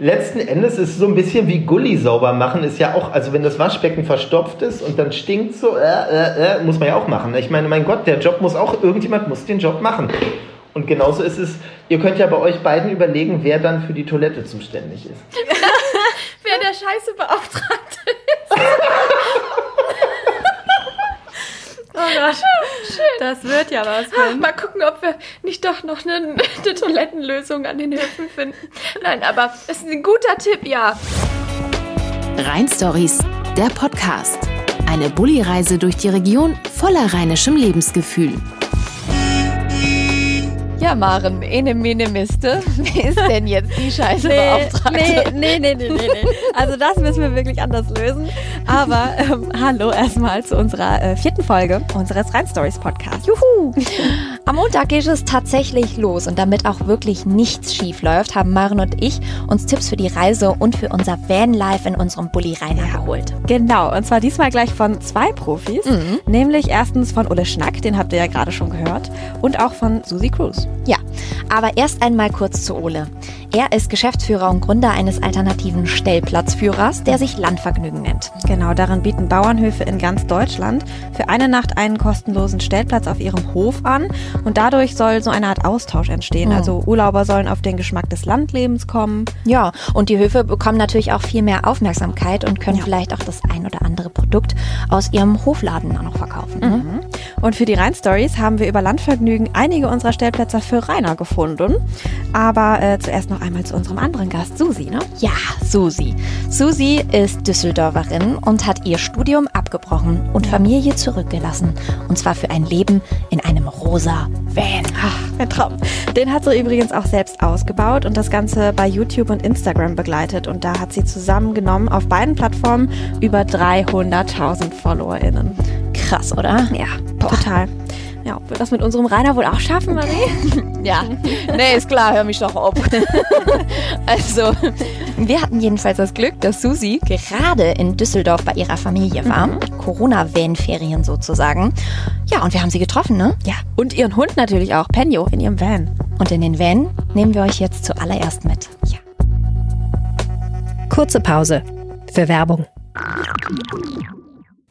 letzten Endes ist es so ein bisschen wie Gully sauber machen, ist ja auch, also wenn das Waschbecken verstopft ist und dann stinkt so, äh, äh, äh, muss man ja auch machen. Ich meine, mein Gott, der Job muss auch, irgendjemand muss den Job machen. Und genauso ist es, ihr könnt ja bei euch beiden überlegen, wer dann für die Toilette zuständig ist. wer der Scheiße Beauftragte ist. Oh Gott. Das wird ja was. Ach, mal gucken, ob wir nicht doch noch eine, eine Toilettenlösung an den Höfen finden. Nein, aber es ist ein guter Tipp, ja. Rhein der Podcast. Eine Bulli-Reise durch die Region voller rheinischem Lebensgefühl. Ja, Maren, ene mene miste. Wer ist denn jetzt die scheiße nee, Nee, nee, nee, nee, nee, nee. Also das müssen wir wirklich anders lösen. Aber ähm, hallo erstmal zu unserer äh, vierten Folge unseres Rhein Stories Podcasts. Juhu! Am Montag geht es tatsächlich los und damit auch wirklich nichts schief läuft, haben Maren und ich uns Tipps für die Reise und für unser Vanlife in unserem Bulli Rainer geholt. Genau, und zwar diesmal gleich von zwei Profis, mhm. nämlich erstens von Ulle Schnack, den habt ihr ja gerade schon gehört, und auch von Susi Cruz. Ja, aber erst einmal kurz zu Ole. Er ist Geschäftsführer und Gründer eines alternativen Stellplatzführers, der sich Landvergnügen nennt. Genau, darin bieten Bauernhöfe in ganz Deutschland für eine Nacht einen kostenlosen Stellplatz auf ihrem Hof an und dadurch soll so eine Art Austausch entstehen. Mhm. Also Urlauber sollen auf den Geschmack des Landlebens kommen. Ja, und die Höfe bekommen natürlich auch viel mehr Aufmerksamkeit und können ja. vielleicht auch das ein oder andere Produkt aus ihrem Hofladen noch verkaufen. Ne? Und für die Rhein-Stories haben wir über Landvergnügen einige unserer Stellplätze für Rainer gefunden. Aber äh, zuerst noch einmal zu unserem anderen Gast, Susi, ne? Ja, Susi. Susi ist Düsseldorferin und hat ihr Studium abgebrochen und Familie zurückgelassen. Und zwar für ein Leben in einem rosa Van. Ach, ein Traum. Den hat sie übrigens auch selbst ausgebaut und das Ganze bei YouTube und Instagram begleitet. Und da hat sie zusammengenommen auf beiden Plattformen über 300.000 FollowerInnen. Krass, oder? Ja, Boah. total. Ja, wird das mit unserem Rainer wohl auch schaffen, Marie? ja, nee, ist klar, hör mich doch ab. also, wir hatten jedenfalls das Glück, dass Susi gerade in Düsseldorf bei ihrer Familie war. Mhm. Corona-Van-Ferien sozusagen. Ja, und wir haben sie getroffen, ne? Ja, und ihren Hund natürlich auch, Penjo, in ihrem Van. Und in den Van nehmen wir euch jetzt zuallererst mit. Ja. Kurze Pause für Werbung.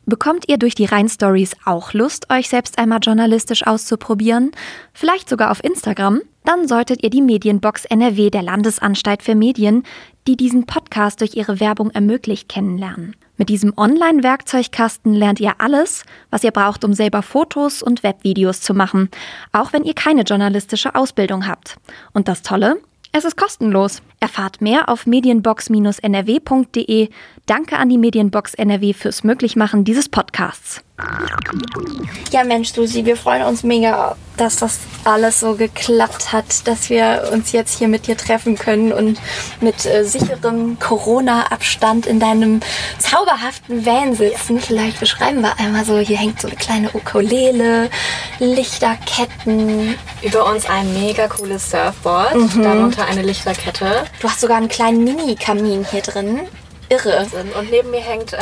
Bekommt ihr durch die Rhein-Stories auch Lust, euch selbst einmal journalistisch auszuprobieren? Vielleicht sogar auf Instagram? Dann solltet ihr die Medienbox NRW der Landesanstalt für Medien, die diesen Podcast durch ihre Werbung ermöglicht, kennenlernen. Mit diesem Online-Werkzeugkasten lernt ihr alles, was ihr braucht, um selber Fotos und Webvideos zu machen, auch wenn ihr keine journalistische Ausbildung habt. Und das Tolle? Es ist kostenlos. Erfahrt mehr auf medienbox-nrw.de. Danke an die Medienbox NRW fürs Möglichmachen dieses Podcasts. Ja, Mensch, Susi, wir freuen uns mega, dass das alles so geklappt hat, dass wir uns jetzt hier mit dir treffen können und mit äh, sicherem Corona-Abstand in deinem zauberhaften Van sitzen. Vielleicht beschreiben wir einmal so, hier hängt so eine kleine Ukulele, Lichterketten. Über uns ein mega cooles Surfboard, mhm. darunter eine Lichterkette. Du hast sogar einen kleinen Mini-Kamin hier drin irre. Und neben mir hängt äh,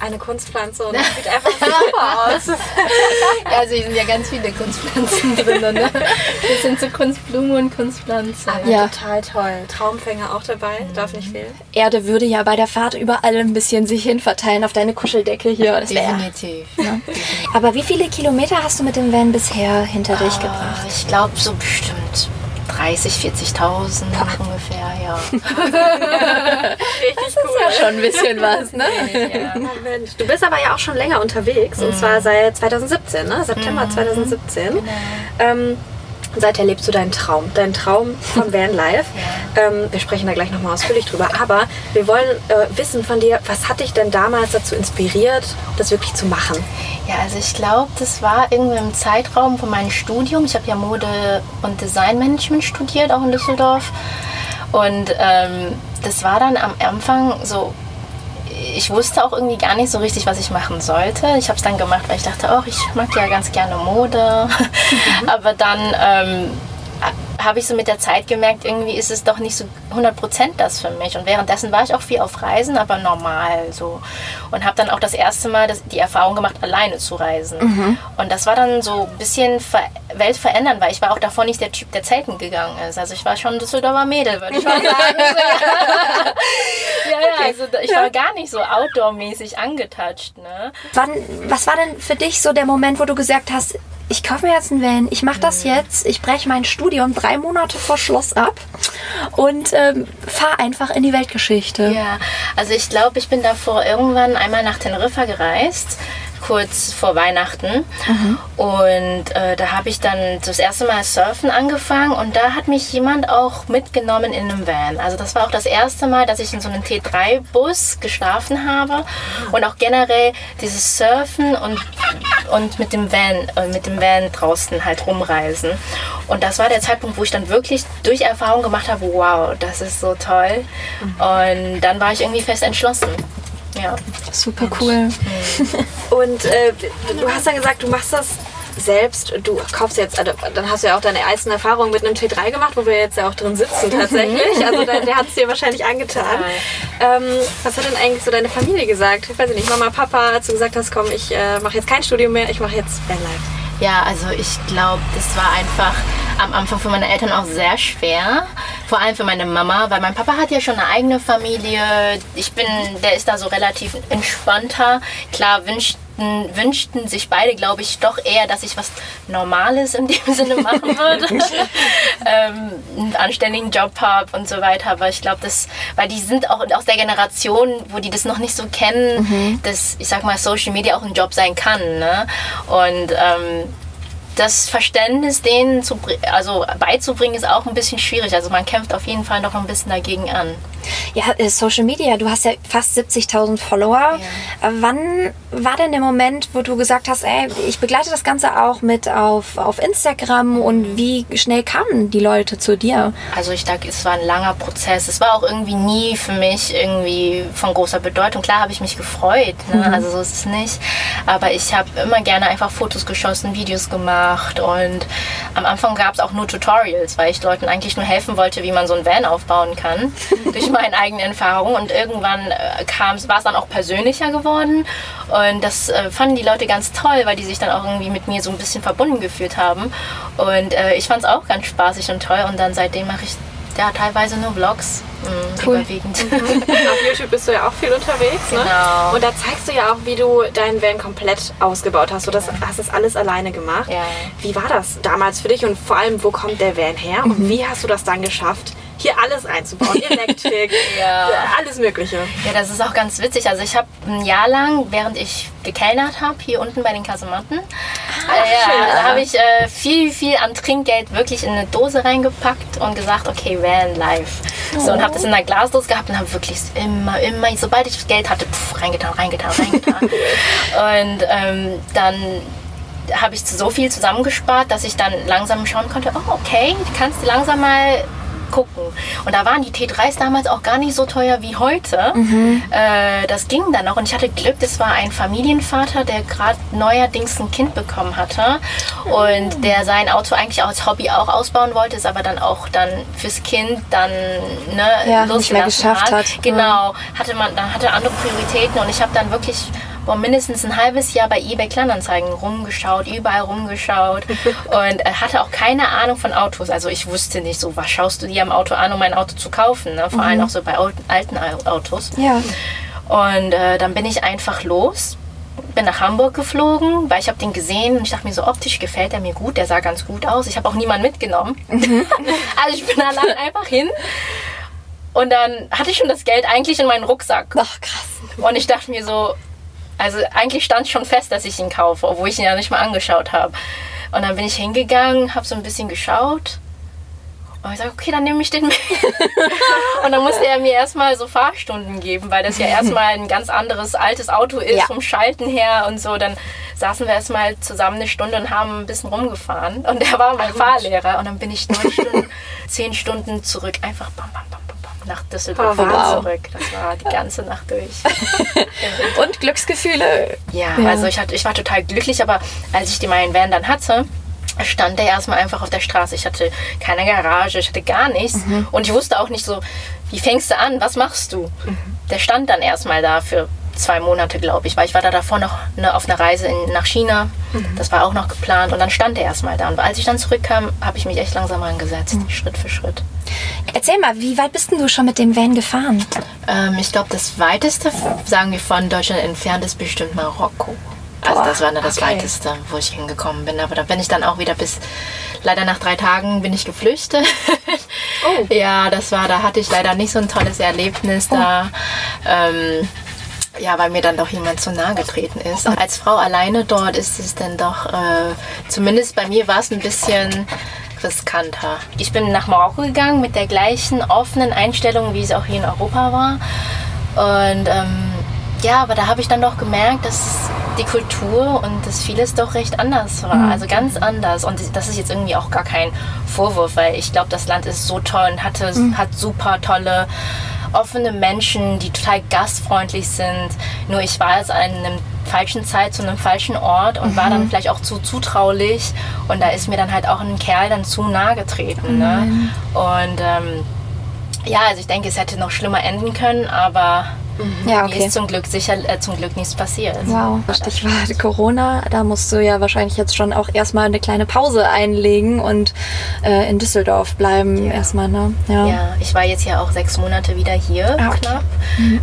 eine Kunstpflanze und das sieht einfach super aus. ja, also hier sind ja ganz viele Kunstpflanzen drin. Ne? Wir sind so Kunstblume und Kunstpflanze. Aber ja. total toll. Traumfänger auch dabei, darf nicht fehlen. Erde würde ja bei der Fahrt überall ein bisschen sich hin verteilen auf deine Kuscheldecke hier. Das Definitiv. Ne? Aber wie viele Kilometer hast du mit dem Van bisher hinter dich ah, gebracht? Ich glaube so bestimmt 30, 40.000 ungefähr, ja. das ist cool. ja schon ein bisschen was, ne? Ja. Du bist aber ja auch schon länger unterwegs mhm. und zwar seit 2017, ne? September mhm. 2017. Genau. Ähm, seither lebst du deinen Traum, deinen Traum vom Vanlife. ja. ähm, wir sprechen da gleich nochmal ausführlich drüber, aber wir wollen äh, wissen von dir, was hat dich denn damals dazu inspiriert, das wirklich zu machen? Ja, also ich glaube, das war irgendwie im Zeitraum von meinem Studium. Ich habe ja Mode- und Designmanagement studiert, auch in Düsseldorf. Und ähm, das war dann am Anfang so ich wusste auch irgendwie gar nicht so richtig, was ich machen sollte. Ich habe es dann gemacht, weil ich dachte, oh, ich mag ja ganz gerne Mode. Mhm. Aber dann ähm, habe ich so mit der Zeit gemerkt, irgendwie ist es doch nicht so 100% das für mich. Und währenddessen war ich auch viel auf Reisen, aber normal so. Und habe dann auch das erste Mal das, die Erfahrung gemacht, alleine zu reisen. Mhm. Und das war dann so ein bisschen ver weltverändernd, weil ich war auch davor nicht der Typ, der zelten gegangen ist. Also ich war schon ein Düsseldorfer Mädel, würde ich mal sagen. also ich war gar nicht so outdoor-mäßig angetouched. Ne? Wann, was war denn für dich so der Moment, wo du gesagt hast, ich kaufe mir jetzt einen Van, ich mache das jetzt, ich breche mein Studium drei Monate vor Schluss ab und ähm, fahre einfach in die Weltgeschichte. Ja, also ich glaube, ich bin davor irgendwann einmal nach Teneriffa gereist kurz vor Weihnachten. Mhm. Und äh, da habe ich dann das erste Mal Surfen angefangen und da hat mich jemand auch mitgenommen in einem Van. Also das war auch das erste Mal, dass ich in so einem T3-Bus geschlafen habe und auch generell dieses Surfen und, und mit dem Van, äh, mit dem Van draußen halt rumreisen. Und das war der Zeitpunkt, wo ich dann wirklich durch Erfahrung gemacht habe, wow, das ist so toll. Mhm. Und dann war ich irgendwie fest entschlossen. Ja. Super cool. Und äh, du hast dann gesagt, du machst das selbst, du kaufst jetzt, also, dann hast du ja auch deine ersten Erfahrungen mit einem T3 gemacht, wo wir jetzt ja auch drin sitzen tatsächlich. Also der, der hat es dir wahrscheinlich angetan. Ähm, was hat denn eigentlich so deine Familie gesagt? Ich weiß nicht, Mama, Papa, als du gesagt hast, komm, ich äh, mache jetzt kein Studium mehr, ich mache jetzt Vanlife. Ja, also ich glaube, das war einfach am Anfang für meine Eltern auch sehr schwer. Vor allem für meine Mama, weil mein Papa hat ja schon eine eigene Familie. Ich bin, der ist da so relativ entspannter. Klar wünschten, wünschten sich beide, glaube ich, doch eher, dass ich was Normales in dem Sinne machen würde. ähm, einen anständigen Job habe und so weiter. Aber ich glaube, das, weil die sind auch aus der Generation, wo die das noch nicht so kennen, mhm. dass, ich sag mal, Social Media auch ein Job sein kann. Ne? Und ähm, das Verständnis denen zu, also beizubringen ist auch ein bisschen schwierig. Also man kämpft auf jeden Fall noch ein bisschen dagegen an. Ja, äh, Social Media, du hast ja fast 70.000 Follower. Ja. Äh, wann war denn der Moment, wo du gesagt hast, ey, ich begleite das Ganze auch mit auf, auf Instagram und wie schnell kamen die Leute zu dir? Also ich denke, es war ein langer Prozess. Es war auch irgendwie nie für mich irgendwie von großer Bedeutung. Klar habe ich mich gefreut, ne? mhm. also so ist es nicht. Aber ich habe immer gerne einfach Fotos geschossen, Videos gemacht und am Anfang gab es auch nur Tutorials, weil ich Leuten eigentlich nur helfen wollte, wie man so ein Van aufbauen kann. Durch meinen eigenen Erfahrungen und irgendwann äh, war es dann auch persönlicher geworden und das äh, fanden die Leute ganz toll, weil die sich dann auch irgendwie mit mir so ein bisschen verbunden gefühlt haben und äh, ich fand es auch ganz spaßig und toll und dann seitdem mache ich ja teilweise nur Vlogs. Mh, cool. Überwiegend. Mhm. Auf YouTube bist du ja auch viel unterwegs, ne? Genau. Und da zeigst du ja auch, wie du deinen Van komplett ausgebaut hast. Du das, hast das alles alleine gemacht. Ja. Wie war das damals für dich und vor allem, wo kommt der Van her und mhm. wie hast du das dann geschafft, hier alles einzubauen. Elektrik, ja. alles Mögliche. Ja, das ist auch ganz witzig. Also ich habe ein Jahr lang, während ich gekellnert habe, hier unten bei den Kasematten, ah, äh, ja, habe ich äh, viel, viel an Trinkgeld wirklich in eine Dose reingepackt und gesagt, okay, Van Life. Oh. So, und habe das in einer Glasdose gehabt und habe wirklich immer, immer, sobald ich Geld hatte, pff, reingetan, reingetan, reingetan. und ähm, dann habe ich so viel zusammengespart, dass ich dann langsam schauen konnte, oh okay, du kannst langsam mal gucken. Und da waren die T3s damals auch gar nicht so teuer wie heute. Mhm. Äh, das ging dann noch. Und ich hatte Glück, das war ein Familienvater, der gerade neuerdings ein Kind bekommen hatte. Und der sein Auto eigentlich als Hobby auch ausbauen wollte, es aber dann auch dann fürs Kind dann ne, ja, nicht mehr geschafft hat. hat. Genau, hatte man, dann hatte andere Prioritäten und ich habe dann wirklich boah, mindestens ein halbes Jahr bei eBay Kleinanzeigen rumgeschaut, überall rumgeschaut und äh, hatte auch keine Ahnung von Autos. Also ich wusste nicht so, was schaust du dir am Auto an, um ein Auto zu kaufen? Ne? Vor mhm. allem auch so bei alten Autos. Ja. Und äh, dann bin ich einfach los, bin nach Hamburg geflogen, weil ich habe den gesehen und ich dachte mir so, optisch gefällt er mir gut, der sah ganz gut aus. Ich habe auch niemanden mitgenommen. Mhm. also ich bin allein einfach hin. Und dann hatte ich schon das Geld eigentlich in meinen Rucksack. Ach, krass. Und ich dachte mir so, also eigentlich stand schon fest, dass ich ihn kaufe, obwohl ich ihn ja nicht mal angeschaut habe. Und dann bin ich hingegangen, habe so ein bisschen geschaut. Und ich sage, okay, dann nehme ich den mit. und dann musste er mir erstmal so Fahrstunden geben, weil das ja erstmal ein ganz anderes altes Auto ist ja. vom Schalten her und so. Dann saßen wir erstmal zusammen eine Stunde und haben ein bisschen rumgefahren. Und er war mein Fahrlehrer. Und dann bin ich neun Stunden, zehn Stunden zurück, einfach bam, bam, bam, nach Düsseldorf oh, wow. zurück. Das war die ganze Nacht durch. Und Glücksgefühle? Ja, ja, also ich, hatte, ich war total glücklich, aber als ich die meinen Van dann hatte, stand der erstmal einfach auf der Straße. Ich hatte keine Garage, ich hatte gar nichts. Mhm. Und ich wusste auch nicht so, wie fängst du an, was machst du? Mhm. Der stand dann erstmal da für zwei Monate, glaube ich, weil ich war da davor noch ne, auf einer Reise in, nach China. Das war auch noch geplant und dann stand er erstmal da. Und als ich dann zurückkam, habe ich mich echt langsam angesetzt, Schritt für Schritt. Erzähl mal, wie weit bist denn du schon mit dem Van gefahren? Ähm, ich glaube, das weiteste, sagen wir von Deutschland entfernt, ist bestimmt Marokko. Also Boah, das war dann das okay. weiteste, wo ich hingekommen bin. Aber da bin ich dann auch wieder bis, leider nach drei Tagen bin ich geflüchtet. Oh. Ja, das war, da hatte ich leider nicht so ein tolles Erlebnis da. Ähm, ja, weil mir dann doch jemand zu nahe getreten ist. Als Frau alleine dort ist es dann doch, äh, zumindest bei mir war es ein bisschen riskanter. Ich bin nach Marokko gegangen mit der gleichen offenen Einstellung, wie es auch hier in Europa war. Und ähm, ja, aber da habe ich dann doch gemerkt, dass die Kultur und das vieles doch recht anders war. Also ganz anders. Und das ist jetzt irgendwie auch gar kein Vorwurf, weil ich glaube, das Land ist so toll und hatte, hat super tolle offene Menschen, die total gastfreundlich sind. Nur ich war jetzt an einem falschen Zeit zu einem falschen Ort und war dann vielleicht auch zu zutraulich und da ist mir dann halt auch ein Kerl dann zu nahe getreten. Ne? Und ähm, ja, also ich denke, es hätte noch schlimmer enden können, aber Ja, mir okay. ist zum Glück sicher äh, zum Glück nichts passiert. Wow, Stichwort Corona, da musst du ja wahrscheinlich jetzt schon auch erstmal eine kleine Pause einlegen und äh, in Düsseldorf bleiben erstmal, ne? Ja. Ja, ich war jetzt ja auch sechs Monate wieder hier, Ah, okay. knapp.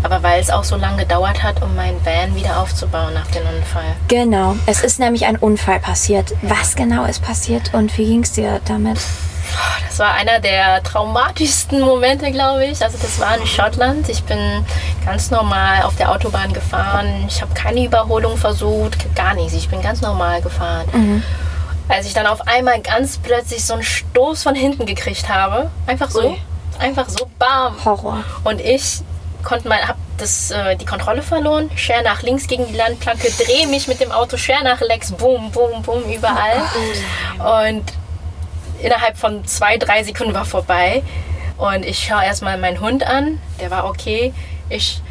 Aber weil es auch so lange gedauert hat, um meinen Van wieder aufzubauen nach dem Unfall. Genau, es ist nämlich ein Unfall passiert. Was genau ist passiert und wie ging es dir damit? Das war einer der traumatischsten Momente, glaube ich. Also das war in Schottland. Ich bin ganz normal auf der Autobahn gefahren. Ich habe keine Überholung versucht, gar nichts. Ich bin ganz normal gefahren. Als ich dann auf einmal ganz plötzlich so einen Stoß von hinten gekriegt habe, einfach so, einfach so, bam. Horror. Und ich konnte mal, hab das, äh, die Kontrolle verloren, scher nach links gegen die Landplanke, drehe mich mit dem Auto, scher nach links, boom, boom, boom, überall. Und innerhalb von zwei, drei Sekunden war vorbei. Und ich schaue erstmal meinen Hund an, der war okay. Ich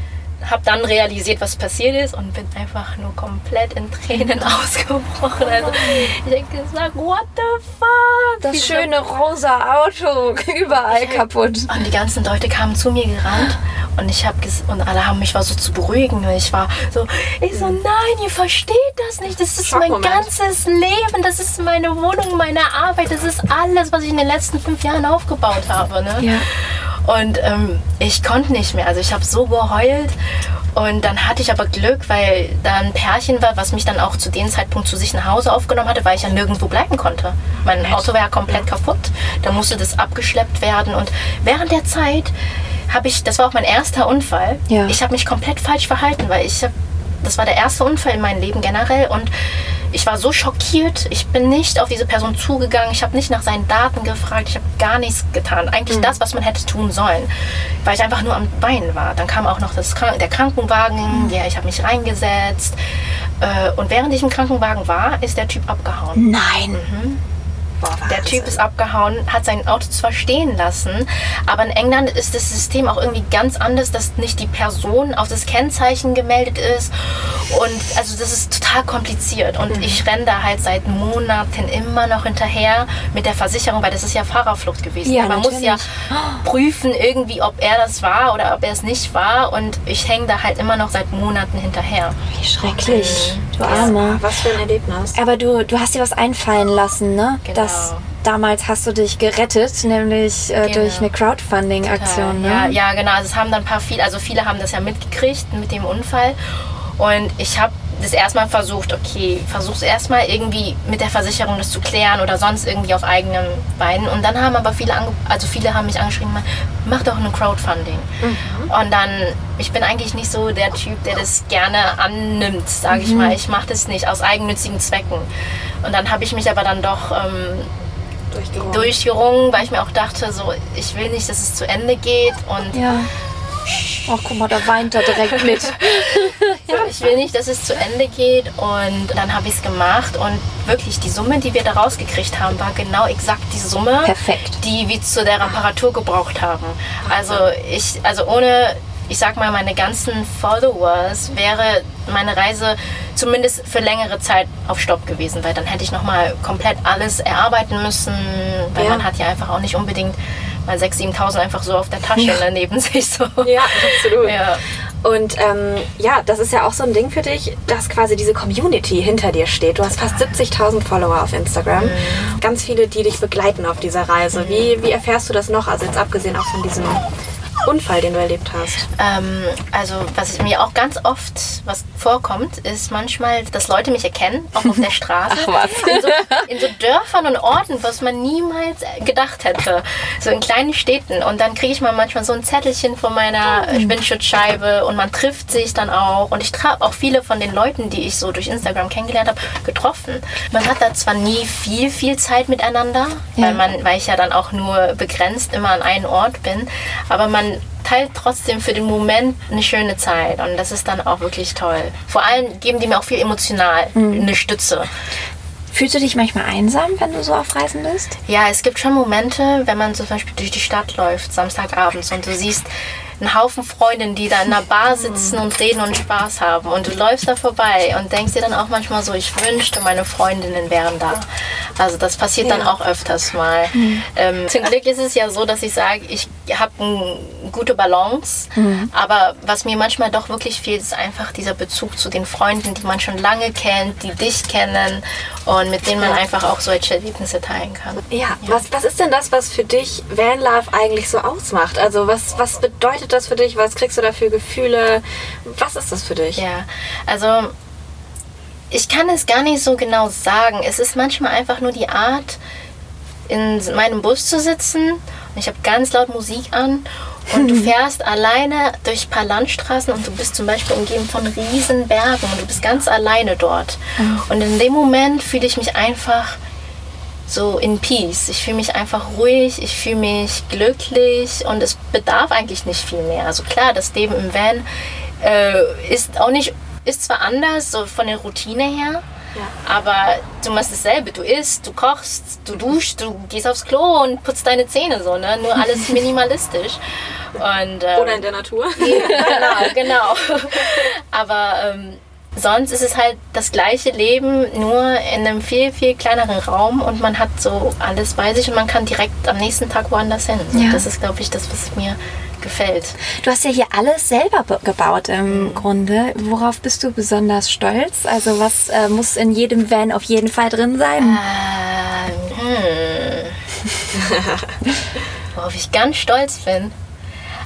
habe dann realisiert, was passiert ist und bin einfach nur komplett in Tränen ausgebrochen. Also ich denke, sag, what the fuck? Das Wieso- schöne rosa Auto, überall kaputt. und die ganzen Leute kamen zu mir gerannt und ich habe und alle haben mich versucht zu beruhigen ich war so ich so nein ihr versteht das nicht das ist mein ganzes Leben das ist meine Wohnung meine Arbeit das ist alles was ich in den letzten fünf Jahren aufgebaut habe ne? Ja. Und ähm, ich konnte nicht mehr also ich habe so geheult und dann hatte ich aber Glück, weil da ein Pärchen war, was mich dann auch zu dem Zeitpunkt zu sich nach Hause aufgenommen hatte, weil ich ja nirgendwo bleiben konnte. Mein Auto war ja komplett kaputt. Da musste das abgeschleppt werden. Und während der Zeit habe ich, das war auch mein erster Unfall, Ja. ich habe mich komplett falsch verhalten, weil ich habe, das war der erste Unfall in meinem Leben generell und ich war so schockiert. Ich bin nicht auf diese Person zugegangen. Ich habe nicht nach seinen Daten gefragt. Ich habe gar nichts getan. Eigentlich das, was man hätte tun sollen, weil ich einfach nur am Weinen war. Dann kam auch noch das Krank der Krankenwagen. Ja, ich habe mich reingesetzt. Äh, und während ich im Krankenwagen war, ist der Typ abgehauen. Nein. Der Typ ist abgehauen, hat sein Auto zwar stehen lassen, aber in England ist das System auch irgendwie ganz anders, dass nicht die Person auf das Kennzeichen gemeldet ist. Und also das ist total kompliziert. Und ich renne da halt seit Monaten immer noch hinterher mit der Versicherung, weil das ist ja Fahrerflucht gewesen. Ja, Man muss ja prüfen irgendwie, ob er das war oder ob er es nicht war. Und ich hänge da halt immer noch seit Monaten hinterher. Wie schrecklich, du Arme. Was für ein Erlebnis. Aber du, du hast dir was einfallen lassen, ne? Genau. Das, damals hast du dich gerettet, nämlich äh, Genau. durch eine Crowdfunding-Aktion, ne? Ja, ja, genau. Also es haben dann ein paar viele, also viele haben das ja mitgekriegt mit dem Unfall. Und ich habe das erstmal versucht, okay, versuch's erstmal irgendwie mit der Versicherung das zu klären oder sonst irgendwie auf eigenen Beinen. Und dann haben aber viele, also viele haben mich angeschrieben, mach doch eine Crowdfunding. Und dann, ich bin eigentlich nicht so der Typ, der das gerne annimmt, sage ich mal. Ich mache das nicht aus eigennützigen Zwecken. Und dann habe ich mich aber dann doch ähm, Durchgerungen. durchgerungen, weil ich mir auch dachte, so, ich will nicht, dass es zu Ende geht und Ja. Ach, guck mal, da weint er direkt mit. ich will nicht, dass es zu Ende geht und dann habe ich es gemacht und wirklich die Summe, die wir da rausgekriegt haben, war genau exakt die Summe, Perfekt. die wir zu der Reparatur gebraucht haben. Also ich, also ohne, ich sag mal, meine ganzen Followers wäre meine Reise zumindest für längere Zeit auf Stopp gewesen, weil dann hätte ich nochmal komplett alles erarbeiten müssen, weil Ja. man hat ja einfach auch nicht unbedingt mal 6.000, 7.000 einfach so auf der Tasche ne, neben sich so. Ja, absolut. Ja. Und ähm, ja, das ist ja auch so ein Ding für dich, dass quasi diese Community hinter dir steht. Du hast fast 70.000 Follower auf Instagram. Mhm. Ganz viele, die dich begleiten auf dieser Reise. Wie, wie erfährst du das noch? Also jetzt abgesehen auch von diesem Unfall, den du erlebt hast? Ähm, also was mir auch ganz oft was vorkommt, ist manchmal, dass Leute mich erkennen, auch auf der Straße. Ach was. In so, in so Dörfern und Orten, was man niemals gedacht hätte. So in kleinen Städten. Und dann kriege ich mal manchmal so ein Zettelchen von meiner Windschutzscheibe und man trifft sich dann auch. Und ich habe auch viele von den Leuten, die ich so durch Instagram kennengelernt habe, getroffen. Man hat da zwar nie viel, viel Zeit miteinander, ja. weil, man, weil ich ja dann auch nur begrenzt immer an einem Ort bin, aber man teilt trotzdem für den Moment eine schöne Zeit und das ist dann auch wirklich toll. Vor allem geben die mir auch viel emotional mhm. eine Stütze. Fühlst du dich manchmal einsam, wenn du so auf Reisen bist? Ja, es gibt schon Momente, wenn man zum Beispiel durch die Stadt läuft, Samstagabends, und du siehst einen Haufen Freundinnen, die da in einer Bar sitzen und reden und Spaß haben. Und du läufst da vorbei und denkst dir dann auch manchmal so, ich wünschte, meine Freundinnen wären da. Also das passiert ja. dann auch öfters mal. Mhm. Ähm, zum Glück ist es ja so, dass ich sage, ich habe eine gute Balance. Mhm. Aber was mir manchmal doch wirklich fehlt, ist einfach dieser Bezug zu den Freunden, die man schon lange kennt, die dich kennen und mit denen man einfach auch solche Erlebnisse teilen kann. Ja, ja. Was, was ist denn das, was für dich Vanlife eigentlich so ausmacht? Also was, was bedeutet bedeutet das für dich? Was kriegst du da für Gefühle? Was ist das für dich? Ja, also ich kann es gar nicht so genau sagen. Es ist manchmal einfach nur die Art, in meinem Bus zu sitzen und ich habe ganz laut Musik an und du fährst alleine durch ein paar Landstraßen und du bist zum Beispiel umgeben von riesen Bergen und du bist ganz alleine dort. Mhm. Und in dem Moment fühle ich mich einfach so in Peace. Ich fühle mich einfach ruhig, ich fühle mich glücklich und es bedarf eigentlich nicht viel mehr. Also klar, das Leben im Van äh, ist auch nicht, ist zwar anders, so von der Routine her, ja. aber du machst dasselbe. Du isst, du kochst, du duschst, du gehst aufs Klo und putzt deine Zähne so, ne? Nur alles minimalistisch. Und, ähm, Oder in der Natur. Genau, genau. Aber ähm, sonst ist es halt das gleiche Leben, nur in einem viel, viel kleineren Raum und man hat so alles bei sich und man kann direkt am nächsten Tag woanders hin. Ja. Das ist, glaube ich, das, was mir gefällt. Du hast ja hier alles selber gebaut im mhm. Grunde. Worauf bist du besonders stolz? Also was äh, muss in jedem Van auf jeden Fall drin sein? Ähm, hm. Worauf ich ganz stolz bin.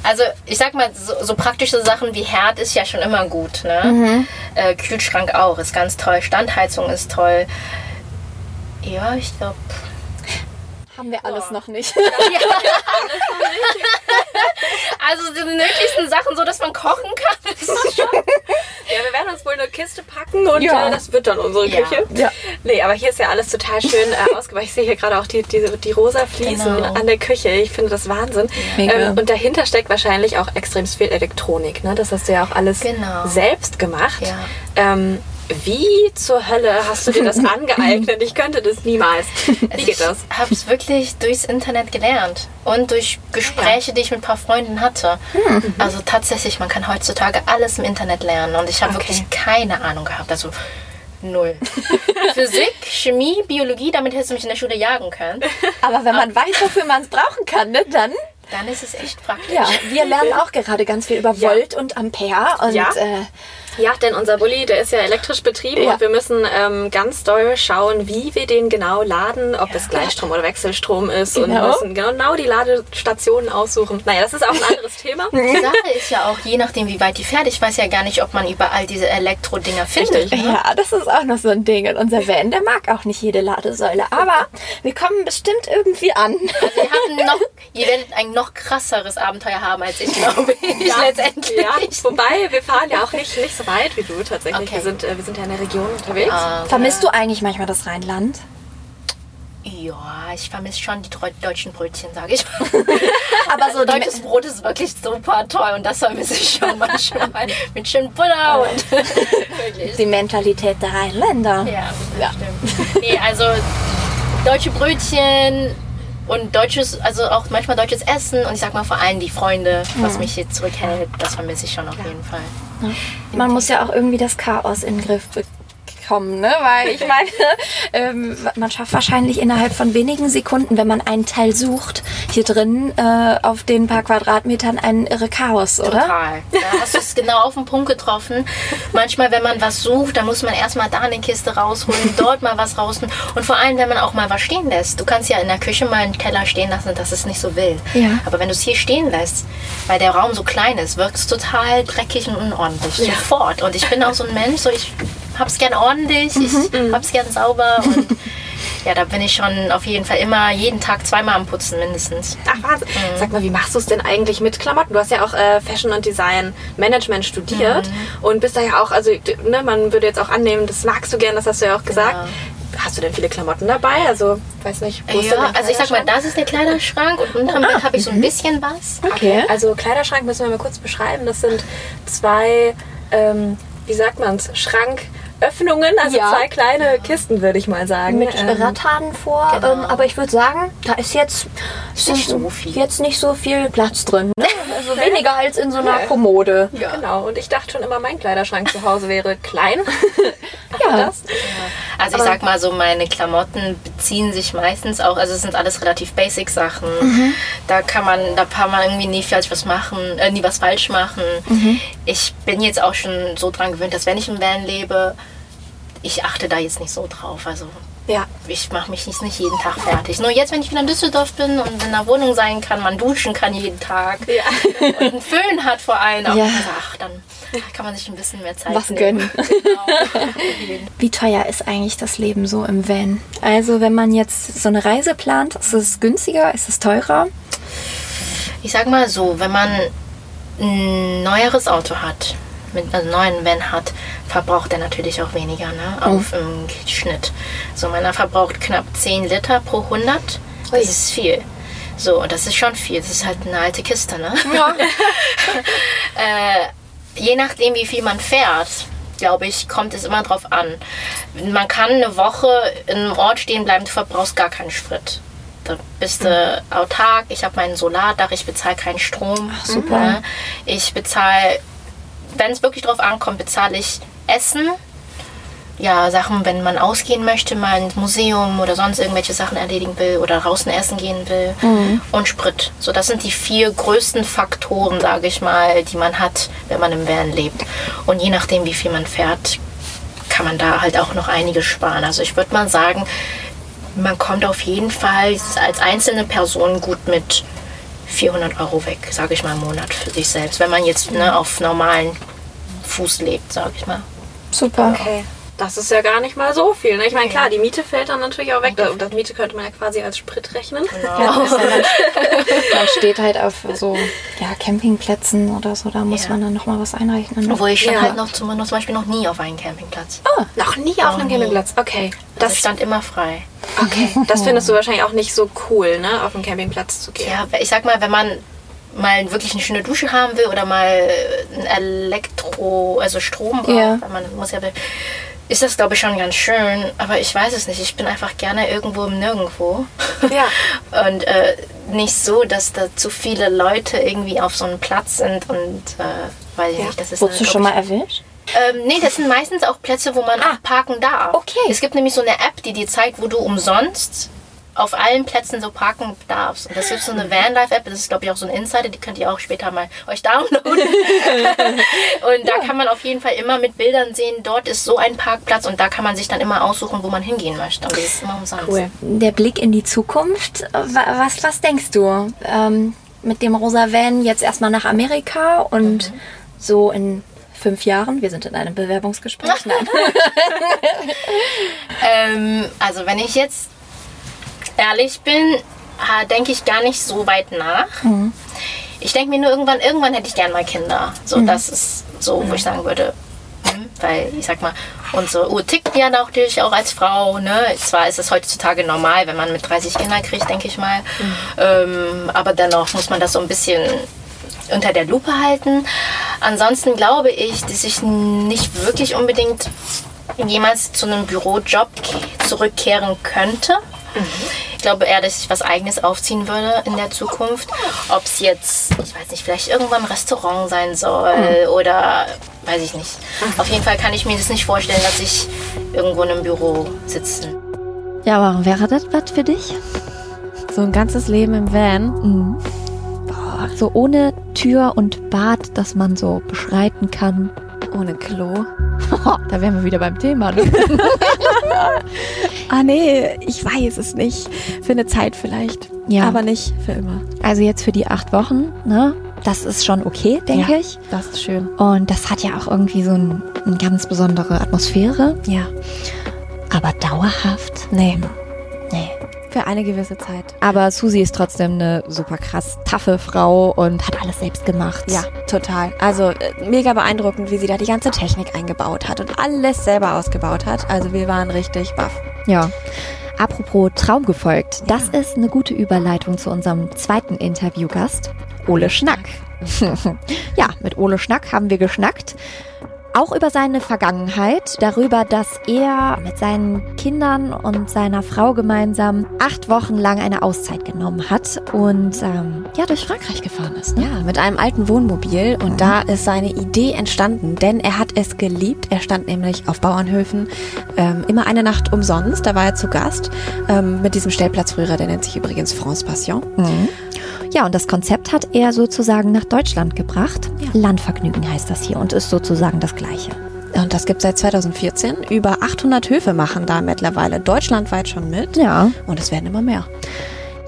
Also ich sag mal, so, so, praktische Sachen wie Herd ist ja schon immer gut. Ne? Mhm. Äh, Kühlschrank auch, ist ganz toll. Standheizung ist toll. Ja, ich glaube. Haben wir alles oh. noch nicht. Ja, alles noch nicht. Also die nötigsten Sachen, so dass man kochen kann, ist das schon. Ja, wir werden uns wohl eine Kiste packen und ja. äh, das wird dann unsere Küche. Ja. Nee, aber hier ist ja alles total schön äh, ausgebaut. Ich sehe hier gerade auch die, die, die rosa Fliesen genau. an der Küche. Ich finde das Wahnsinn. Ähm, und dahinter steckt wahrscheinlich auch extrem viel Elektronik. Ne? Das hast du ja auch alles genau. selbst gemacht. Ja. Ähm, wie zur Hölle hast du dir das angeeignet? Ich könnte das niemals. Wie geht das? Ich habe es wirklich durchs Internet gelernt und durch Gespräche, die ich mit ein paar Freunden hatte. Mhm. Also tatsächlich, man kann heutzutage alles im Internet lernen und ich habe okay. wirklich keine Ahnung gehabt. Also null. Physik, Chemie, Biologie, damit hättest du mich in der Schule jagen können. Aber wenn man weiß, wofür man es brauchen kann, ne, dann dann ist es echt praktisch. Ja, wir lernen auch gerade ganz viel über Volt ja. und Ampere und ja. Äh, ja, denn unser Bulli, der ist ja elektrisch betrieben ja. und wir müssen ähm, ganz doll schauen, wie wir den genau laden, ob ja. es Gleichstrom oder Wechselstrom ist genau. und müssen genau die Ladestationen aussuchen. Naja, das ist auch ein anderes Thema. Die Sache ist ja auch, je nachdem, wie weit die fährt, ich weiß ja gar nicht, ob man überall diese Elektro-Dinger findet. Ne? Ja, das ist auch noch so ein Ding. Und unser Van, der mag auch nicht jede Ladesäule. Aber wir kommen bestimmt irgendwie an. Also ihr, habt noch, ihr werdet ein noch krasseres Abenteuer haben als ich, glaube ich, ja, letztendlich. Ja, wobei, wir fahren ja auch nicht, nicht so so weit wie du tatsächlich. Okay. Wir, sind, äh, wir sind ja in der Region unterwegs. Ah, Vermisst du eigentlich manchmal das Rheinland? Ja, ich vermisse schon die deutschen Brötchen, sage ich. Aber so deutsches Brot ist wirklich super toll und das vermisse ich schon manchmal. Mit schön Butter und wirklich. Die Mentalität der Rheinländer. Ja, ja. stimmt. Nee, also deutsche Brötchen, und deutsches, also auch manchmal deutsches Essen und ich sag mal vor allem die Freunde, was mich hier zurückhält, das vermisse ich schon auf jeden Fall. Man muss ja auch irgendwie das Chaos in den Griff bekommen kommen, ne? Weil ich meine, ähm, man schafft wahrscheinlich innerhalb von wenigen Sekunden, wenn man einen Teil sucht, hier drin äh, auf den paar Quadratmetern ein irre Chaos, oder? Total. Da hast du es genau auf den Punkt getroffen. Manchmal, wenn man was sucht, dann muss man erstmal da eine Kiste rausholen, dort mal was rausholen. Und vor allem, wenn man auch mal was stehen lässt. Du kannst ja in der Küche mal einen Teller stehen lassen, das ist nicht so wild. Ja. Aber wenn du es hier stehen lässt, weil der Raum so klein ist, wirkt es total dreckig und unordentlich. Sofort. Und ich bin auch so ein Mensch, so ich hab's gern ordentlich, ich hab's gern sauber und ja, da bin ich schon auf jeden Fall immer jeden Tag zweimal am Putzen mindestens. Ach, Wahnsinn. Sag mal, wie machst du es denn eigentlich mit Klamotten? Du hast ja auch äh, Fashion und Design Management studiert und bist da ja auch, also ne, man würde jetzt auch annehmen, das magst du gern, das hast du ja auch gesagt. Hast du denn viele Klamotten dabei? Also, weiß nicht, wo ist denn Ja, also ich sag mal, das ist der Kleiderschrank und unterm Bett habe ich so ein bisschen was. Okay. Also Kleiderschrank müssen wir mal kurz beschreiben. Das sind zwei, ähm, wie sagt man's, Schranköffnungen, also Ja. zwei kleine Kisten, würde ich mal sagen. Mit Ähm, Radhaden vor, genau. ähm, aber ich würde sagen, da ist jetzt nicht so viel. jetzt nicht so viel Platz drin. Ne? Also weniger als in so einer Kommode. Genau, und ich dachte schon immer, mein Kleiderschrank zu Hause wäre klein. Ja. das? Also ich sag mal so, meine Klamotten beziehen sich meistens auch, also es sind alles relativ basic Sachen. Da kann man, da kann man irgendwie nie falsch was machen, äh, nie was falsch machen. Ich bin jetzt auch schon so dran gewöhnt, dass wenn ich im Van lebe, ich achte da jetzt nicht so drauf. Also Ja. ich mache mich nicht, nicht jeden Tag fertig. Nur jetzt, wenn ich wieder in Düsseldorf bin und in der Wohnung sein kann, man duschen kann jeden Tag und einen Föhn hat vor allem, Ja. also, ach, dann kann man sich ein bisschen mehr Zeit Was nehmen. gönnen. Genau. Wie teuer ist eigentlich das Leben so im Van? Also wenn man jetzt so eine Reise plant, ist es günstiger, ist es teurer? Ich sag mal so, wenn man ein neueres Auto hat, mit einem neuen Van hat, verbraucht er natürlich auch weniger, ne? Auf im Schnitt. So, meiner verbraucht knapp 10 Liter pro 100. Das ist viel. So, und das ist schon viel. Das ist halt eine alte Kiste, ne? Ja. äh, je nachdem, wie viel man fährt, glaube ich, kommt es immer drauf an. Man kann eine Woche in einem Ort stehen bleiben, du verbrauchst gar keinen Sprit. Da bist du autark, ich habe mein Solardach, ich bezahle keinen Strom. super. Ne? Ich bezahle, wenn es wirklich drauf ankommt, bezahle ich Essen. Ja, Sachen, wenn man ausgehen möchte, mal ins Museum oder sonst irgendwelche Sachen erledigen will oder draußen essen gehen will. Und Sprit. So, das sind die vier größten Faktoren, sage ich mal, die man hat, wenn man im Van lebt. Und je nachdem, wie viel man fährt, kann man da halt auch noch einiges sparen. Also ich würde mal sagen, man kommt auf jeden Fall als einzelne Person gut mit 400 Euro weg, sage ich mal, im Monat für sich selbst. Wenn man jetzt ne, auf normalen Fuß lebt, sage ich mal. Super. Okay. Das ist ja gar nicht mal so viel. Ne? Ich meine, klar, die Miete fällt dann natürlich auch weg. Da- Das Miete könnte man ja quasi als Sprit rechnen. Ja, ist ja man, man steht halt auf so ja, Campingplätzen oder so, da muss Ja. man dann nochmal was einrechnen. ne? Obwohl ich stand Ja. halt noch zum, zum Beispiel noch nie auf einem Campingplatz. Noch nie auf einem nie. Campingplatz. Okay. Das Das, stand immer frei. okay. das findest du wahrscheinlich auch nicht so cool, ne? Auf einen Campingplatz zu gehen. Ja, ich sag mal, wenn man mal wirklich eine schöne Dusche haben will oder mal ein Elektro, also Strom braucht, Ja. weil man muss ja, ist das glaube ich schon ganz schön, aber ich weiß es nicht. Ich bin einfach gerne irgendwo im Nirgendwo. Ja. Und äh, nicht so, dass da zu viele Leute irgendwie auf so einem Platz sind und äh, weiß ich Ja. nicht, das ist Wurdest du schon mal erwischt? ähm, nee, das sind meistens auch Plätze, wo man auch parken darf. okay. Es gibt nämlich so eine App, die dir zeigt, wo du umsonst auf allen Plätzen so parken darfst. Und das ist so eine Vanlife-App, das ist glaube ich auch so ein Insider, die könnt ihr auch später mal euch downloaden. und da kann man auf jeden Fall immer mit Bildern sehen, dort ist so ein Parkplatz und da kann man sich dann immer aussuchen, wo man hingehen möchte. Und das ist immer umsonst. Cool. Der Blick in die Zukunft, wa- was, was denkst du? Ähm, mit dem rosa Van jetzt erstmal nach Amerika und so in fünf Jahren, wir sind in einem Bewerbungsgespräch, nein. Ähm, also wenn ich jetzt ehrlich bin, denke ich gar nicht so weit nach. Ich denke mir nur irgendwann, irgendwann hätte ich gern mal Kinder. So, das ist so, wo ich sagen würde, hm, weil ich sag mal, unsere Uhr tickt ja natürlich auch als Frau. Ne? Zwar ist es heutzutage normal, wenn man mit 30 Kinder kriegt, denke ich mal. Ähm, aber dennoch muss man das so ein bisschen unter der Lupe halten. Ansonsten glaube ich, dass ich nicht wirklich unbedingt jemals zu einem Bürojob ke- zurückkehren könnte. Glaube eher, dass ich was Eigenes aufziehen würde in der Zukunft. Ob es jetzt, ich weiß nicht, vielleicht irgendwann ein Restaurant sein soll mhm. oder weiß ich nicht. Auf jeden Fall kann ich mir das nicht vorstellen, dass ich irgendwo in einem Büro sitze. Ja, warum wäre das was für dich? So ein ganzes Leben im Van. Mhm. Boah, so ohne Tür und Bad, dass man so beschreiten kann. Ohne Klo. da wären wir wieder beim Thema. Ne? ah nee, ich weiß es nicht. Für eine Zeit vielleicht. Ja. Aber nicht für immer. Also jetzt für die acht Wochen, ne? Das ist schon okay, denke ja, ich. Das ist schön. Und das hat ja auch irgendwie so ein, eine ganz besondere Atmosphäre. Ja. Aber dauerhaft? Nee. Für eine gewisse Zeit. Aber Susi ist trotzdem eine super krass taffe Frau und hat alles selbst gemacht. Ja, total. Also äh, mega beeindruckend, wie sie da die ganze Technik eingebaut hat und alles selber ausgebaut hat. Also wir waren richtig baff. Ja. Apropos Traum gefolgt, das ja. ist eine gute Überleitung zu unserem zweiten Interviewgast, Ole Schnack. ja, mit Ole Schnack haben wir geschnackt. Auch über seine Vergangenheit, darüber, dass er mit seinen Kindern und seiner Frau gemeinsam acht Wochen lang eine Auszeit genommen hat und ähm, ja, durch Frankreich gefahren ist. Ne? Ja, mit einem alten Wohnmobil und mhm. da ist seine Idee entstanden, denn er hat es geliebt. Er stand nämlich auf Bauernhöfen ähm, immer eine Nacht umsonst, da war er zu Gast ähm, mit diesem Stellplatzführer, der nennt sich übrigens France Passion. Mhm. Ja, und das Konzept hat er sozusagen nach Deutschland gebracht. Ja. Landvergnügen heißt das hier und ist sozusagen das gleiche. Und das gibt seit 2014. Über 800 Höfe machen da mittlerweile deutschlandweit schon mit. Ja. Und es werden immer mehr.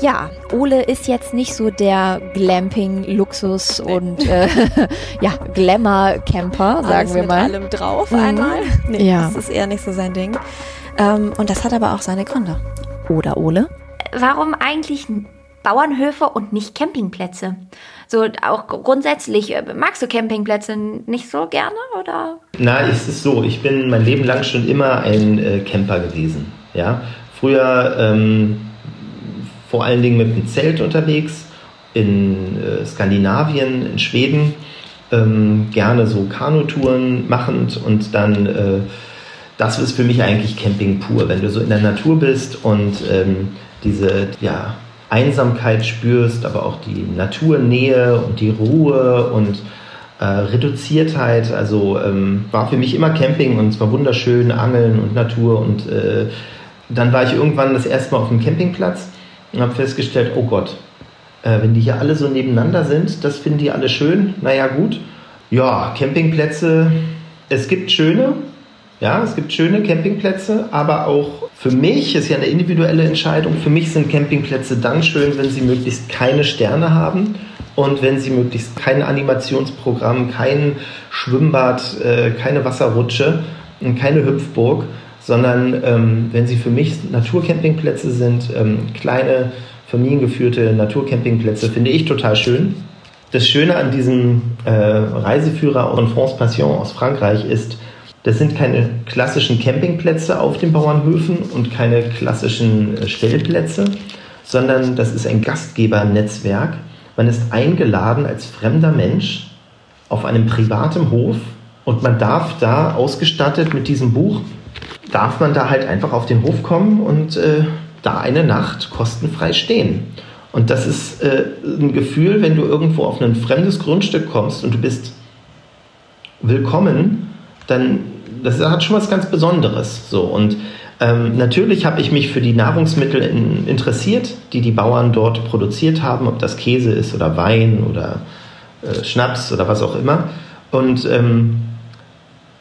Ja, Ole ist jetzt nicht so der Glamping-Luxus nee. und äh, ja, Glamour-Camper, sagen Alles wir mit mal. allem drauf mhm. einmal. Nee, ja. das ist eher nicht so sein Ding. Ähm, und das hat aber auch seine Gründe. Oder Ole? Warum eigentlich Bauernhöfe und nicht Campingplätze. So auch grundsätzlich, äh, magst du Campingplätze nicht so gerne oder? Na, es ist so, ich bin mein Leben lang schon immer ein äh, Camper gewesen. Ja? Früher ähm, vor allen Dingen mit dem Zelt unterwegs, in äh, Skandinavien, in Schweden, ähm, gerne so Kanutouren machend und dann, äh, das ist für mich eigentlich Camping pur, wenn du so in der Natur bist und ähm, diese, ja, Einsamkeit spürst, aber auch die Naturnähe und die Ruhe und äh, Reduziertheit. Also ähm, war für mich immer Camping und es war wunderschön, Angeln und Natur. Und äh, dann war ich irgendwann das erste Mal auf dem Campingplatz und habe festgestellt, oh Gott, äh, wenn die hier alle so nebeneinander sind, das finden die alle schön. Naja gut, ja, Campingplätze, es gibt schöne, ja, es gibt schöne Campingplätze, aber auch für mich ist ja eine individuelle Entscheidung. Für mich sind Campingplätze dann schön, wenn sie möglichst keine Sterne haben und wenn sie möglichst kein Animationsprogramm, kein Schwimmbad, äh, keine Wasserrutsche und keine Hüpfburg, sondern ähm, wenn sie für mich Naturcampingplätze sind, ähm, kleine familiengeführte Naturcampingplätze, finde ich total schön. Das Schöne an diesem äh, Reiseführer en France Passion aus Frankreich ist, das sind keine klassischen Campingplätze auf den Bauernhöfen und keine klassischen äh, Stellplätze, sondern das ist ein Gastgebernetzwerk. Man ist eingeladen als fremder Mensch auf einem privaten Hof und man darf da ausgestattet mit diesem Buch, darf man da halt einfach auf den Hof kommen und äh, da eine Nacht kostenfrei stehen. Und das ist äh, ein Gefühl, wenn du irgendwo auf ein fremdes Grundstück kommst und du bist willkommen, dann das hat schon was ganz Besonderes. So und ähm, natürlich habe ich mich für die Nahrungsmittel in, interessiert, die die Bauern dort produziert haben, ob das Käse ist oder Wein oder äh, Schnaps oder was auch immer. Und ähm,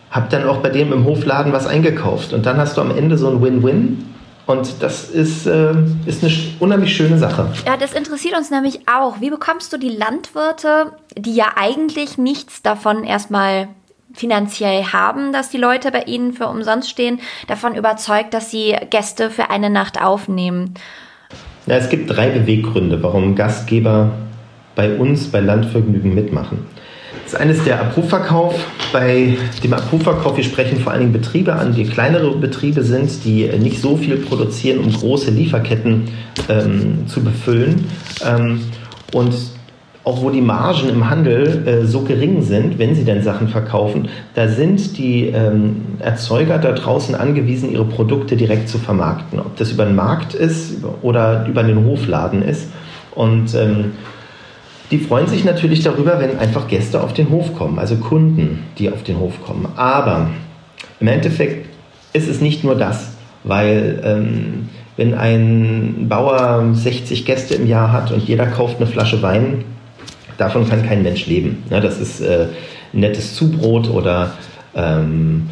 habe dann auch bei dem im Hofladen was eingekauft. Und dann hast du am Ende so ein Win-Win. Und das ist, äh, ist eine unheimlich schöne Sache. Ja, das interessiert uns nämlich auch. Wie bekommst du die Landwirte, die ja eigentlich nichts davon erstmal finanziell haben, dass die Leute bei ihnen für umsonst stehen, davon überzeugt, dass sie Gäste für eine Nacht aufnehmen? Ja, es gibt drei Beweggründe, warum Gastgeber bei uns bei Landvergnügen mitmachen. Das eine ist der Abrufverkauf. Bei dem Abrufverkauf, wir sprechen vor allen Dingen Betriebe an, die kleinere Betriebe sind, die nicht so viel produzieren, um große Lieferketten ähm, zu befüllen. Ähm, und auch wo die Margen im Handel äh, so gering sind, wenn sie denn Sachen verkaufen, da sind die ähm, Erzeuger da draußen angewiesen, ihre Produkte direkt zu vermarkten. Ob das über den Markt ist oder über den Hofladen ist. Und ähm, die freuen sich natürlich darüber, wenn einfach Gäste auf den Hof kommen, also Kunden, die auf den Hof kommen. Aber im Endeffekt ist es nicht nur das, weil ähm, wenn ein Bauer 60 Gäste im Jahr hat und jeder kauft eine Flasche Wein, davon kann kein Mensch leben. Ja, das ist äh, ein nettes Zubrot oder ähm,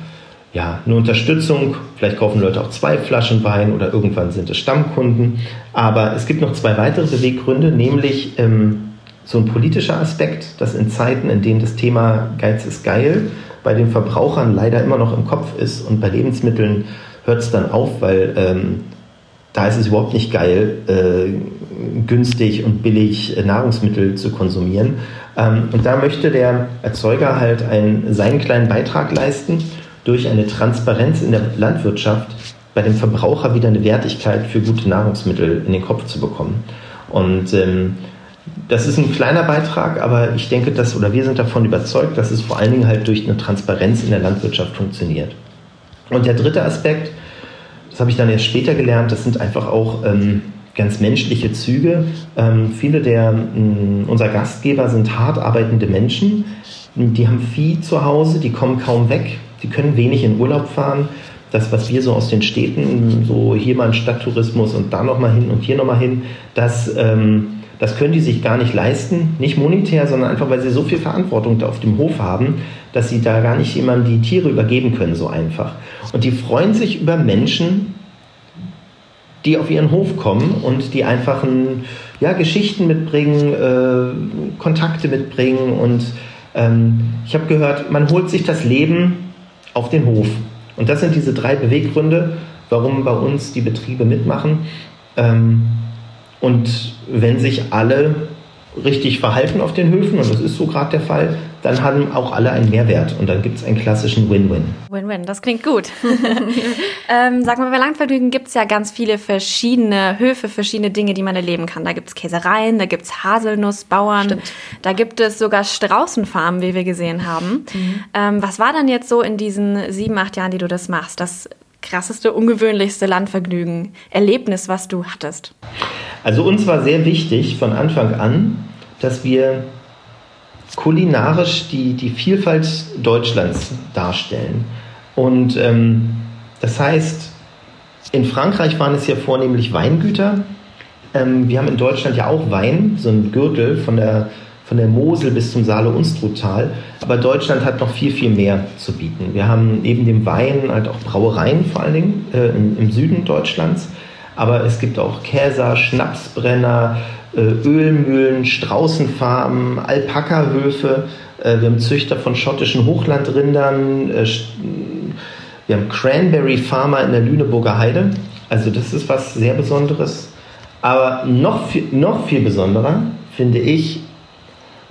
ja, eine Unterstützung. Vielleicht kaufen Leute auch zwei Flaschen Wein oder irgendwann sind es Stammkunden. Aber es gibt noch zwei weitere Beweggründe, nämlich ähm, so ein politischer Aspekt, dass in Zeiten, in denen das Thema Geiz ist geil, bei den Verbrauchern leider immer noch im Kopf ist und bei Lebensmitteln hört es dann auf, weil ähm, da ist es überhaupt nicht geil, äh, günstig und billig äh, Nahrungsmittel zu konsumieren. Ähm, und da möchte der Erzeuger halt einen, seinen kleinen Beitrag leisten, durch eine Transparenz in der Landwirtschaft bei dem Verbraucher wieder eine Wertigkeit für gute Nahrungsmittel in den Kopf zu bekommen. Und ähm, das ist ein kleiner Beitrag, aber ich denke, dass, oder wir sind davon überzeugt, dass es vor allen Dingen halt durch eine Transparenz in der Landwirtschaft funktioniert. Und der dritte Aspekt, das habe ich dann erst später gelernt, das sind einfach auch ähm, ganz menschliche Züge. Ähm, viele der mh, unserer Gastgeber sind hart arbeitende Menschen, die haben Vieh zu Hause, die kommen kaum weg, die können wenig in Urlaub fahren. Das, was wir so aus den Städten, so hier mal ein Stadttourismus und da nochmal hin und hier nochmal hin, das, ähm, das können die sich gar nicht leisten. Nicht monetär, sondern einfach, weil sie so viel Verantwortung da auf dem Hof haben, dass sie da gar nicht jemandem die Tiere übergeben können, so einfach. Und die freuen sich über Menschen, die auf ihren Hof kommen und die einfach ein, ja, Geschichten mitbringen, äh, Kontakte mitbringen. Und ähm, ich habe gehört, man holt sich das Leben auf den Hof. Und das sind diese drei Beweggründe, warum bei uns die Betriebe mitmachen. Ähm, und wenn sich alle richtig verhalten auf den Höfen, und das ist so gerade der Fall, dann haben auch alle einen Mehrwert und dann gibt es einen klassischen Win-Win. Win-Win, das klingt gut. ähm, sag mal, bei Langvergnügen gibt es ja ganz viele verschiedene Höfe, verschiedene Dinge, die man erleben kann. Da gibt es Käsereien, da gibt es Haselnussbauern, Stimmt. da gibt es sogar Straußenfarmen, wie wir gesehen haben. Mhm. Ähm, was war dann jetzt so in diesen sieben, acht Jahren, die du das machst, das krasseste, ungewöhnlichste Landvergnügen, Erlebnis, was du hattest? Also uns war sehr wichtig von Anfang an, dass wir kulinarisch die, die Vielfalt Deutschlands darstellen. Und ähm, das heißt, in Frankreich waren es ja vornehmlich Weingüter. Ähm, wir haben in Deutschland ja auch Wein, so ein Gürtel von der, von der Mosel bis zum Saale-Unstrut-Tal. Aber Deutschland hat noch viel, viel mehr zu bieten. Wir haben neben dem Wein halt auch Brauereien, vor allen Dingen äh, im, im Süden Deutschlands. Aber es gibt auch Käser, Schnapsbrenner, Ölmühlen, Straußenfarmen, Alpakahöfe. Äh, wir haben Züchter von schottischen Hochlandrindern. Äh, wir haben Cranberry Farmer in der Lüneburger Heide. Also das ist was sehr Besonderes. Aber noch viel, noch viel besonderer finde ich,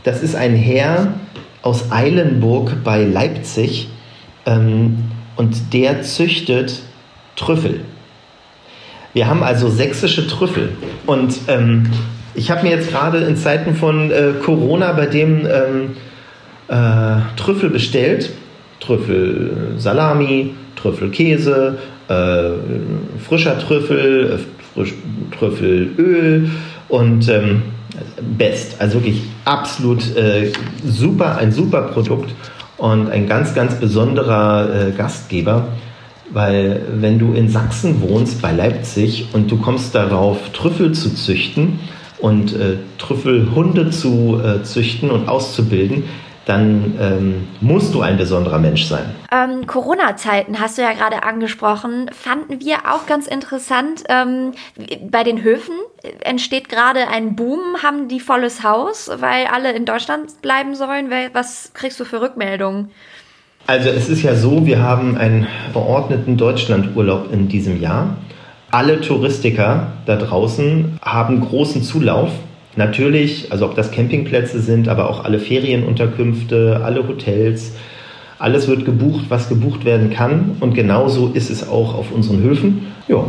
das ist ein Herr aus Eilenburg bei Leipzig ähm, und der züchtet Trüffel. Wir haben also sächsische Trüffel und ähm, ich habe mir jetzt gerade in Zeiten von äh, Corona bei dem ähm, äh, Trüffel bestellt. Trüffel Salami, Trüffelkäse, äh, frischer Trüffel, äh, frisch, Trüffelöl und ähm, best. Also wirklich absolut äh, super, ein super Produkt und ein ganz, ganz besonderer äh, Gastgeber. Weil wenn du in Sachsen wohnst, bei Leipzig, und du kommst darauf, Trüffel zu züchten, und äh, Trüffelhunde zu äh, züchten und auszubilden, dann ähm, musst du ein besonderer Mensch sein. Ähm, Corona-Zeiten hast du ja gerade angesprochen, fanden wir auch ganz interessant. Ähm, bei den Höfen entsteht gerade ein Boom, haben die volles Haus, weil alle in Deutschland bleiben sollen. Was kriegst du für Rückmeldungen? Also es ist ja so, wir haben einen verordneten Deutschlandurlaub in diesem Jahr alle Touristiker da draußen haben großen Zulauf. Natürlich, also ob das Campingplätze sind, aber auch alle Ferienunterkünfte, alle Hotels, alles wird gebucht, was gebucht werden kann. Und genauso ist es auch auf unseren Höfen. Ja.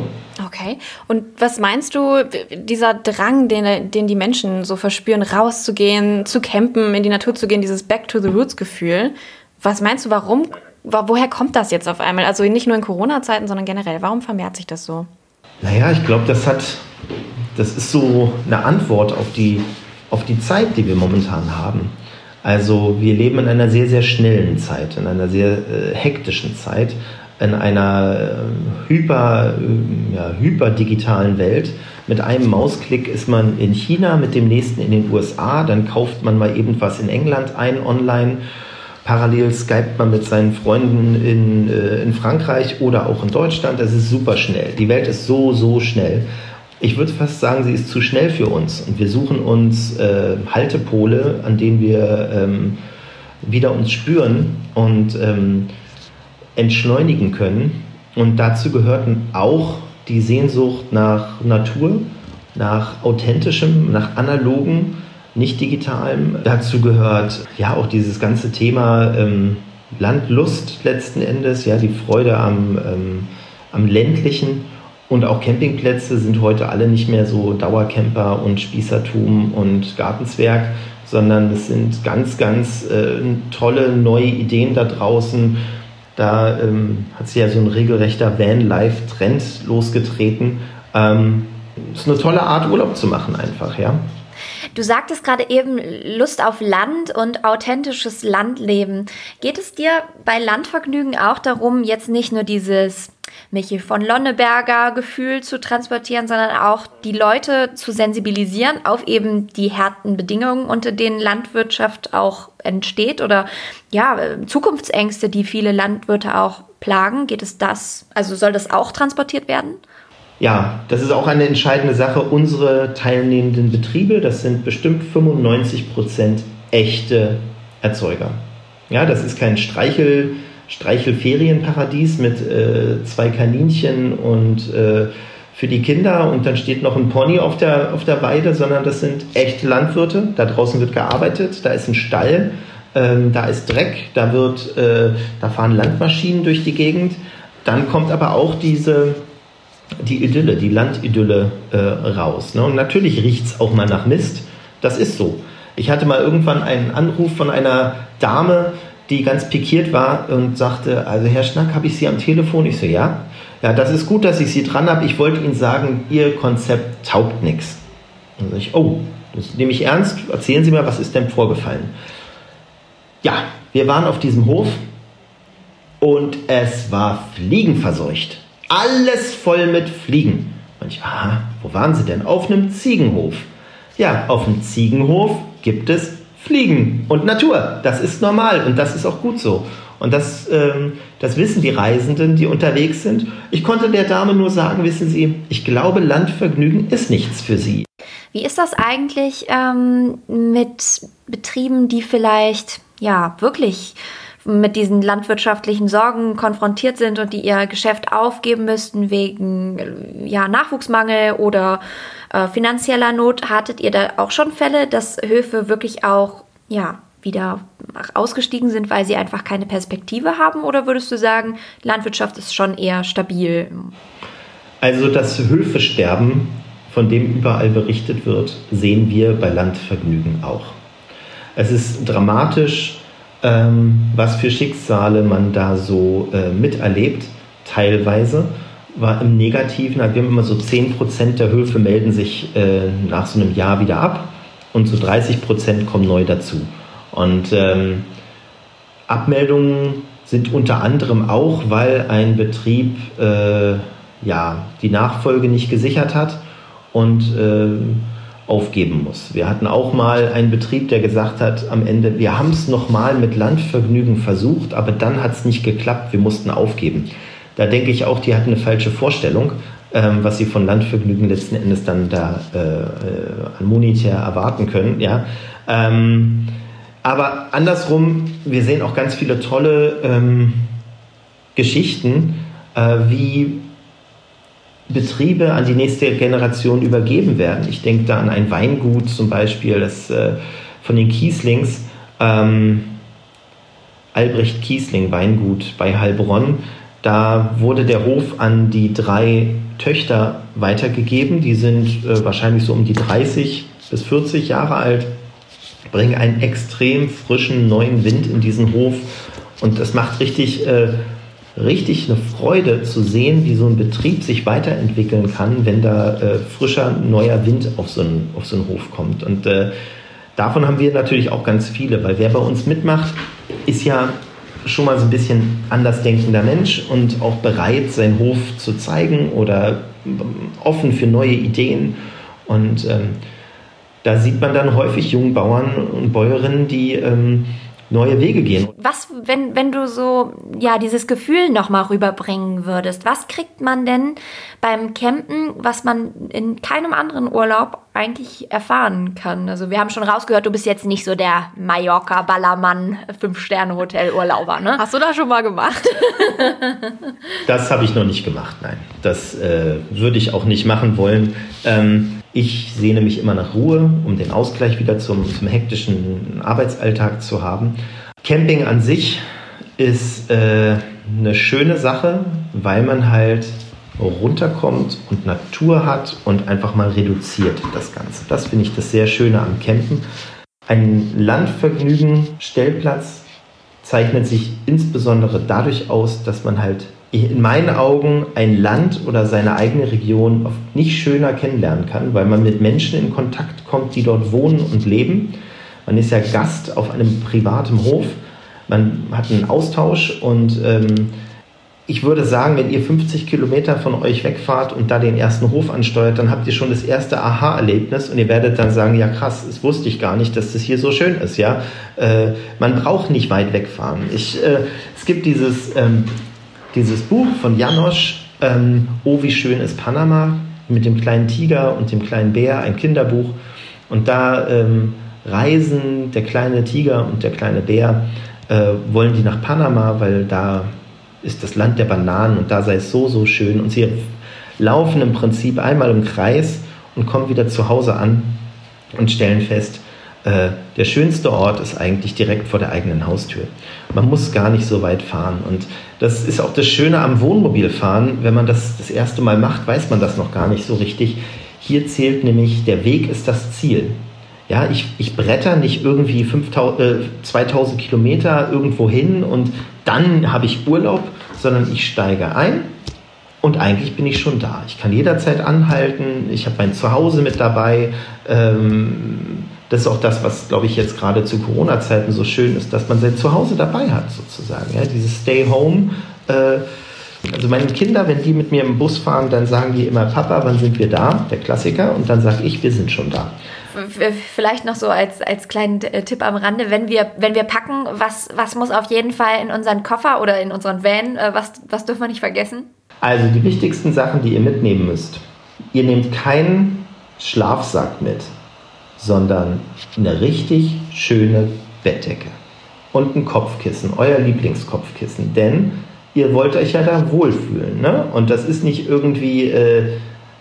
Okay. Und was meinst du, dieser Drang, den, den die Menschen so verspüren, rauszugehen, zu campen, in die Natur zu gehen, dieses Back to the Roots Gefühl, was meinst du, warum, woher kommt das jetzt auf einmal? Also nicht nur in Corona-Zeiten, sondern generell. Warum vermehrt sich das so? Naja, ich glaube, das hat, das ist so eine Antwort auf die, auf die Zeit, die wir momentan haben. Also wir leben in einer sehr, sehr schnellen Zeit, in einer sehr äh, hektischen Zeit in einer äh, hyper, äh, ja, hyperdigitalen Welt. Mit einem Mausklick ist man in China, mit dem nächsten in den USA, dann kauft man mal eben was in England ein online. Parallel skypt man mit seinen Freunden in, äh, in Frankreich oder auch in Deutschland. Das ist super schnell. Die Welt ist so, so schnell. Ich würde fast sagen, sie ist zu schnell für uns. Und wir suchen uns äh, Haltepole, an denen wir ähm, wieder uns spüren. Und ähm, entschleunigen können. Und dazu gehörten auch die Sehnsucht nach Natur, nach authentischem, nach analogen, nicht digitalem. Dazu gehört ja auch dieses ganze Thema ähm, Landlust letzten Endes, ja, die Freude am, ähm, am ländlichen. Und auch Campingplätze sind heute alle nicht mehr so Dauercamper und Spießertum und Gartenzwerg, sondern es sind ganz, ganz äh, tolle neue Ideen da draußen da ähm, hat sich ja so ein regelrechter Van-Life-Trend losgetreten. Ähm, ist eine tolle Art, Urlaub zu machen, einfach, ja. Du sagtest gerade eben Lust auf Land und authentisches Landleben. Geht es dir bei Landvergnügen auch darum, jetzt nicht nur dieses Michi von Lonneberger Gefühl zu transportieren, sondern auch die Leute zu sensibilisieren auf eben die harten Bedingungen, unter denen Landwirtschaft auch entsteht oder ja, Zukunftsängste, die viele Landwirte auch plagen. Geht es das, also soll das auch transportiert werden? Ja, das ist auch eine entscheidende Sache. Unsere teilnehmenden Betriebe, das sind bestimmt 95 Prozent echte Erzeuger. Ja, das ist kein Streichel Streichelferienparadies mit äh, zwei Kaninchen und äh, für die Kinder und dann steht noch ein Pony auf der, auf der Weide, sondern das sind echte Landwirte. Da draußen wird gearbeitet, da ist ein Stall, ähm, da ist Dreck, da, wird, äh, da fahren Landmaschinen durch die Gegend. Dann kommt aber auch diese, die Idylle, die Landidylle äh, raus. Ne? Und natürlich riecht es auch mal nach Mist. Das ist so. Ich hatte mal irgendwann einen Anruf von einer Dame, die ganz pikiert war und sagte, also Herr Schnack, habe ich Sie am Telefon? Ich so, ja. Ja, das ist gut, dass ich Sie dran habe. Ich wollte Ihnen sagen, Ihr Konzept taugt nichts. Dann sage ich, oh, das nehme ich ernst. Erzählen Sie mir, was ist denn vorgefallen? Ja, wir waren auf diesem Hof und es war fliegenverseucht. Alles voll mit Fliegen. Und ich, aha, wo waren Sie denn? Auf einem Ziegenhof. Ja, auf dem Ziegenhof gibt es Fliegen und Natur. Das ist normal und das ist auch gut so. Und das, ähm, das wissen die Reisenden, die unterwegs sind. Ich konnte der Dame nur sagen, wissen Sie, ich glaube, Landvergnügen ist nichts für Sie. Wie ist das eigentlich ähm, mit Betrieben, die vielleicht ja wirklich mit diesen landwirtschaftlichen Sorgen konfrontiert sind und die ihr Geschäft aufgeben müssten wegen ja, Nachwuchsmangel oder äh, finanzieller Not. Hattet ihr da auch schon Fälle, dass Höfe wirklich auch ja, wieder ausgestiegen sind, weil sie einfach keine Perspektive haben? Oder würdest du sagen, Landwirtschaft ist schon eher stabil? Also das Höfesterben, von dem überall berichtet wird, sehen wir bei Landvergnügen auch. Es ist dramatisch, ähm, was für Schicksale man da so äh, miterlebt, teilweise war im Negativen, wir haben immer so 10% der Höfe melden sich äh, nach so einem Jahr wieder ab und so 30% kommen neu dazu. Und ähm, Abmeldungen sind unter anderem auch, weil ein Betrieb äh, ja, die Nachfolge nicht gesichert hat und äh, aufgeben muss. Wir hatten auch mal einen Betrieb, der gesagt hat am Ende, wir haben es nochmal mit Landvergnügen versucht, aber dann hat es nicht geklappt, wir mussten aufgeben. Da denke ich auch, die hatten eine falsche Vorstellung, ähm, was sie von Landvergnügen letzten Endes dann da äh, äh, an monetär erwarten können. Ja? Ähm, aber andersrum, wir sehen auch ganz viele tolle ähm, Geschichten, äh, wie Betriebe an die nächste Generation übergeben werden. Ich denke da an ein Weingut zum Beispiel, das äh, von den Kieslings, ähm, Albrecht Kiesling Weingut bei Heilbronn, Da wurde der Hof an die drei Töchter weitergegeben. Die sind äh, wahrscheinlich so um die 30 bis 40 Jahre alt, bringen einen extrem frischen neuen Wind in diesen Hof. Und das macht richtig, äh, richtig eine Freude zu sehen, wie so ein Betrieb sich weiterentwickeln kann, wenn da äh, frischer, neuer Wind auf so einen, auf so einen Hof kommt. Und äh, davon haben wir natürlich auch ganz viele, weil wer bei uns mitmacht, ist ja schon mal so ein bisschen andersdenkender Mensch und auch bereit, seinen Hof zu zeigen oder offen für neue Ideen. Und ähm, da sieht man dann häufig Jungbauern und Bäuerinnen, die ähm, neue Wege gehen. Was, wenn, wenn du so, ja, dieses Gefühl nochmal rüberbringen würdest, was kriegt man denn beim Campen, was man in keinem anderen Urlaub eigentlich erfahren kann? Also wir haben schon rausgehört, du bist jetzt nicht so der Mallorca-Ballermann Fünf-Sterne-Hotel-Urlauber, ne? Hast du das schon mal gemacht? das habe ich noch nicht gemacht, nein. Das äh, würde ich auch nicht machen wollen. Ähm, ich sehne mich immer nach Ruhe, um den Ausgleich wieder zum, zum hektischen Arbeitsalltag zu haben. Camping an sich ist äh, eine schöne Sache, weil man halt runterkommt und Natur hat und einfach mal reduziert das Ganze. Das finde ich das sehr Schöne am Campen. Ein Landvergnügen-Stellplatz zeichnet sich insbesondere dadurch aus, dass man halt in meinen Augen ein Land oder seine eigene Region oft nicht schöner kennenlernen kann, weil man mit Menschen in Kontakt kommt, die dort wohnen und leben. Man ist ja Gast auf einem privaten Hof, man hat einen Austausch und ähm, ich würde sagen, wenn ihr 50 Kilometer von euch wegfahrt und da den ersten Hof ansteuert, dann habt ihr schon das erste Aha-Erlebnis und ihr werdet dann sagen, ja krass, das wusste ich gar nicht, dass das hier so schön ist. Ja, äh, man braucht nicht weit wegfahren. Ich, äh, es gibt dieses ähm, dieses Buch von Janosch, ähm, Oh, wie schön ist Panama, mit dem kleinen Tiger und dem kleinen Bär, ein Kinderbuch. Und da ähm, reisen der kleine Tiger und der kleine Bär, äh, wollen die nach Panama, weil da ist das Land der Bananen und da sei es so, so schön. Und sie laufen im Prinzip einmal im Kreis und kommen wieder zu Hause an und stellen fest, äh, der schönste Ort ist eigentlich direkt vor der eigenen Haustür. Man muss gar nicht so weit fahren. Und das ist auch das Schöne am Wohnmobilfahren. Wenn man das das erste Mal macht, weiß man das noch gar nicht so richtig. Hier zählt nämlich, der Weg ist das Ziel. Ja, ich, ich bretter nicht irgendwie 5000, äh, 2000 Kilometer irgendwo hin und dann habe ich Urlaub, sondern ich steige ein und eigentlich bin ich schon da. Ich kann jederzeit anhalten, ich habe mein Zuhause mit dabei. Ähm, das ist auch das, was, glaube ich, jetzt gerade zu Corona-Zeiten so schön ist, dass man sein Zuhause dabei hat, sozusagen. Ja? Dieses Stay Home. Äh, also meine Kinder, wenn die mit mir im Bus fahren, dann sagen die immer, Papa, wann sind wir da? Der Klassiker. Und dann sage ich, wir sind schon da. Vielleicht noch so als, als kleinen äh, Tipp am Rande, wenn wir, wenn wir packen, was, was muss auf jeden Fall in unseren Koffer oder in unseren Van, äh, was, was dürfen wir nicht vergessen? Also die wichtigsten Sachen, die ihr mitnehmen müsst. Ihr nehmt keinen Schlafsack mit sondern eine richtig schöne Bettdecke und ein Kopfkissen, euer Lieblingskopfkissen, denn ihr wollt euch ja da wohlfühlen. Ne? Und das ist nicht irgendwie äh,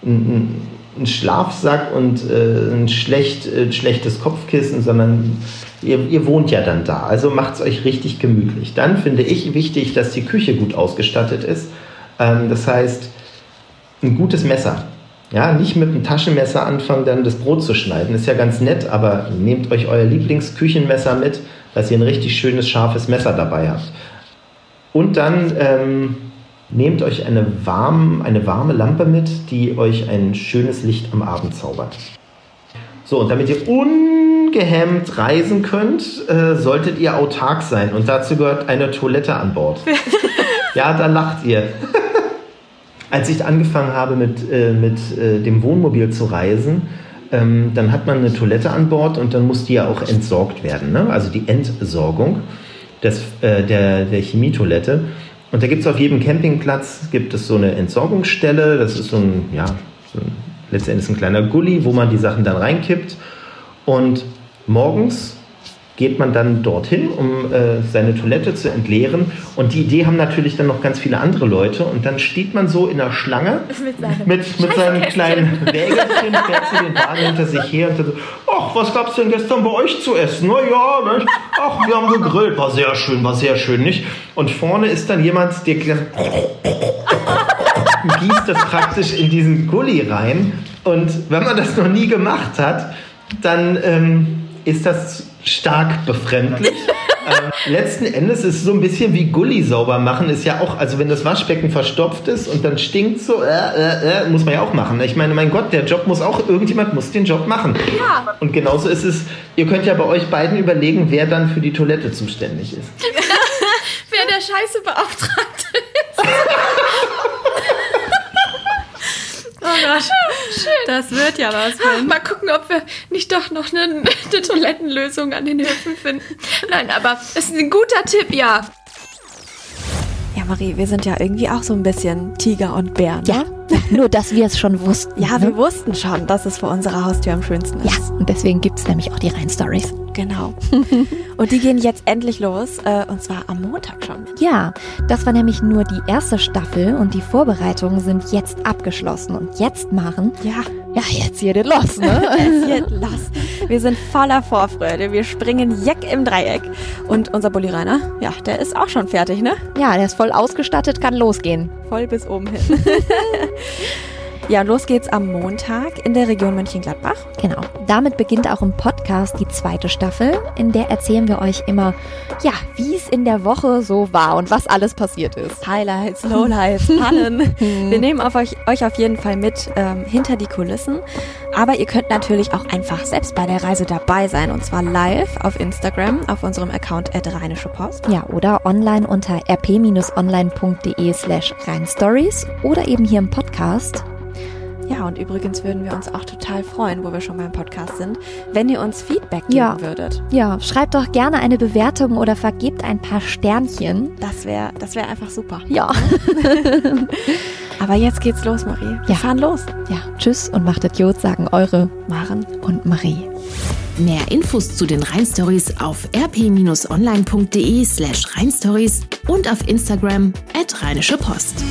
ein, ein, Schlafsack und äh, ein schlecht, äh, schlechtes Kopfkissen, sondern ihr, ihr, wohnt ja dann da. Also macht es euch richtig gemütlich. Dann finde ich wichtig, dass die Küche gut ausgestattet ist. Ähm, das heißt, ein gutes Messer. Ja, nicht mit dem Taschenmesser anfangen, dann das Brot zu schneiden. Ist ja ganz nett, aber nehmt euch euer Lieblingsküchenmesser mit, dass ihr ein richtig schönes, scharfes Messer dabei habt. Und dann ähm, nehmt euch eine, warm, eine warme Lampe mit, die euch ein schönes Licht am Abend zaubert. So, und damit ihr ungehemmt reisen könnt, äh, solltet ihr autark sein. Und dazu gehört eine Toilette an Bord. ja, da lacht ihr. Als ich angefangen habe mit, äh, mit äh, dem Wohnmobil zu reisen, ähm, dann hat man eine Toilette an Bord und dann muss die ja auch entsorgt werden. Ne? Also die Entsorgung des, äh, der, der Chemietoilette. Und da gibt es auf jedem Campingplatz gibt es so eine Entsorgungsstelle. Das ist so ein, ja, so ein, letztendlich ein kleiner Gully, wo man die Sachen dann reinkippt. Und morgens geht man dann dorthin, um äh, seine Toilette zu entleeren. Und die Idee haben natürlich dann noch ganz viele andere Leute. Und dann steht man so in der Schlange mit, mit seinem kleinen Wägelchen, fährt sie den Wagen hinter sich her und dann so, ach, was gab's denn gestern bei euch zu essen? Na ja, nicht? ach, wir haben gegrillt, war sehr schön, war sehr schön, nicht? Und vorne ist dann jemand, der gießt das praktisch in diesen Gully rein. Und wenn man das noch nie gemacht hat, dann ähm, ist das stark befremdlich. ähm, letzten Endes ist es so ein bisschen wie Gully sauber machen, ist ja auch, also wenn das Waschbecken verstopft ist und dann stinkt so, äh, äh, äh, muss man ja auch machen. Ich meine, mein Gott, der Job muss auch, irgendjemand muss den Job machen. Ja. Und genauso ist es, ihr könnt ja bei euch beiden überlegen, wer dann für die Toilette zuständig ist. wer der Scheiße beauftragt ist. Oh Gott, Schön. das wird ja was. Ach, mal gucken, ob wir nicht doch noch eine, eine Toilettenlösung an den Höfen finden. Nein, aber es ist ein guter Tipp, ja. Ja, Marie, wir sind ja irgendwie auch so ein bisschen Tiger und Bär. Ne? Ja, nur dass wir es schon wussten. Ja, ne? wir wussten schon, dass es vor unserer Haustür am schönsten ist. Ja, und deswegen gibt es nämlich auch die Rhein-Stories. Genau. und die gehen jetzt endlich los, äh, und zwar am Montag schon. Ja, das war nämlich nur die erste Staffel und die Vorbereitungen sind jetzt abgeschlossen. Und jetzt machen, ja, ja, jetzt geht es los, ne? jetzt geht los. Wir sind voller Vorfreude. Wir springen Jeck im Dreieck. Und unser Bulli Rainer, ja, der ist auch schon fertig, ne? Ja, der ist voll ausgestattet, kann losgehen. Voll bis oben hin. Ja, los geht's am Montag in der Region Mönchengladbach. Genau. Damit beginnt auch im Podcast die zweite Staffel, in der erzählen wir euch immer, ja, wie es in der Woche so war und was alles passiert ist. Highlights, Lowlights, Pannen. wir nehmen auf euch, euch auf jeden Fall mit ähm, hinter die Kulissen. Aber ihr könnt natürlich auch einfach selbst bei der Reise dabei sein und zwar live auf Instagram auf unserem Account Rheinische Post. Ja, oder online unter rp-online.de slash rheinstories oder eben hier im Podcast ja, und übrigens würden wir uns auch total freuen, wo wir schon beim Podcast sind, wenn ihr uns Feedback geben ja. würdet. Ja, schreibt doch gerne eine Bewertung oder vergebt ein paar Sternchen. Das wäre das wär einfach super. Ja. Aber jetzt geht's los, Marie. Wir ja. fahren los. Ja, tschüss und macht Idiot, sagen eure Maren und Marie. Mehr Infos zu den Rheinstories auf rp-online.de slash rheinstories und auf Instagram at rheinische Post.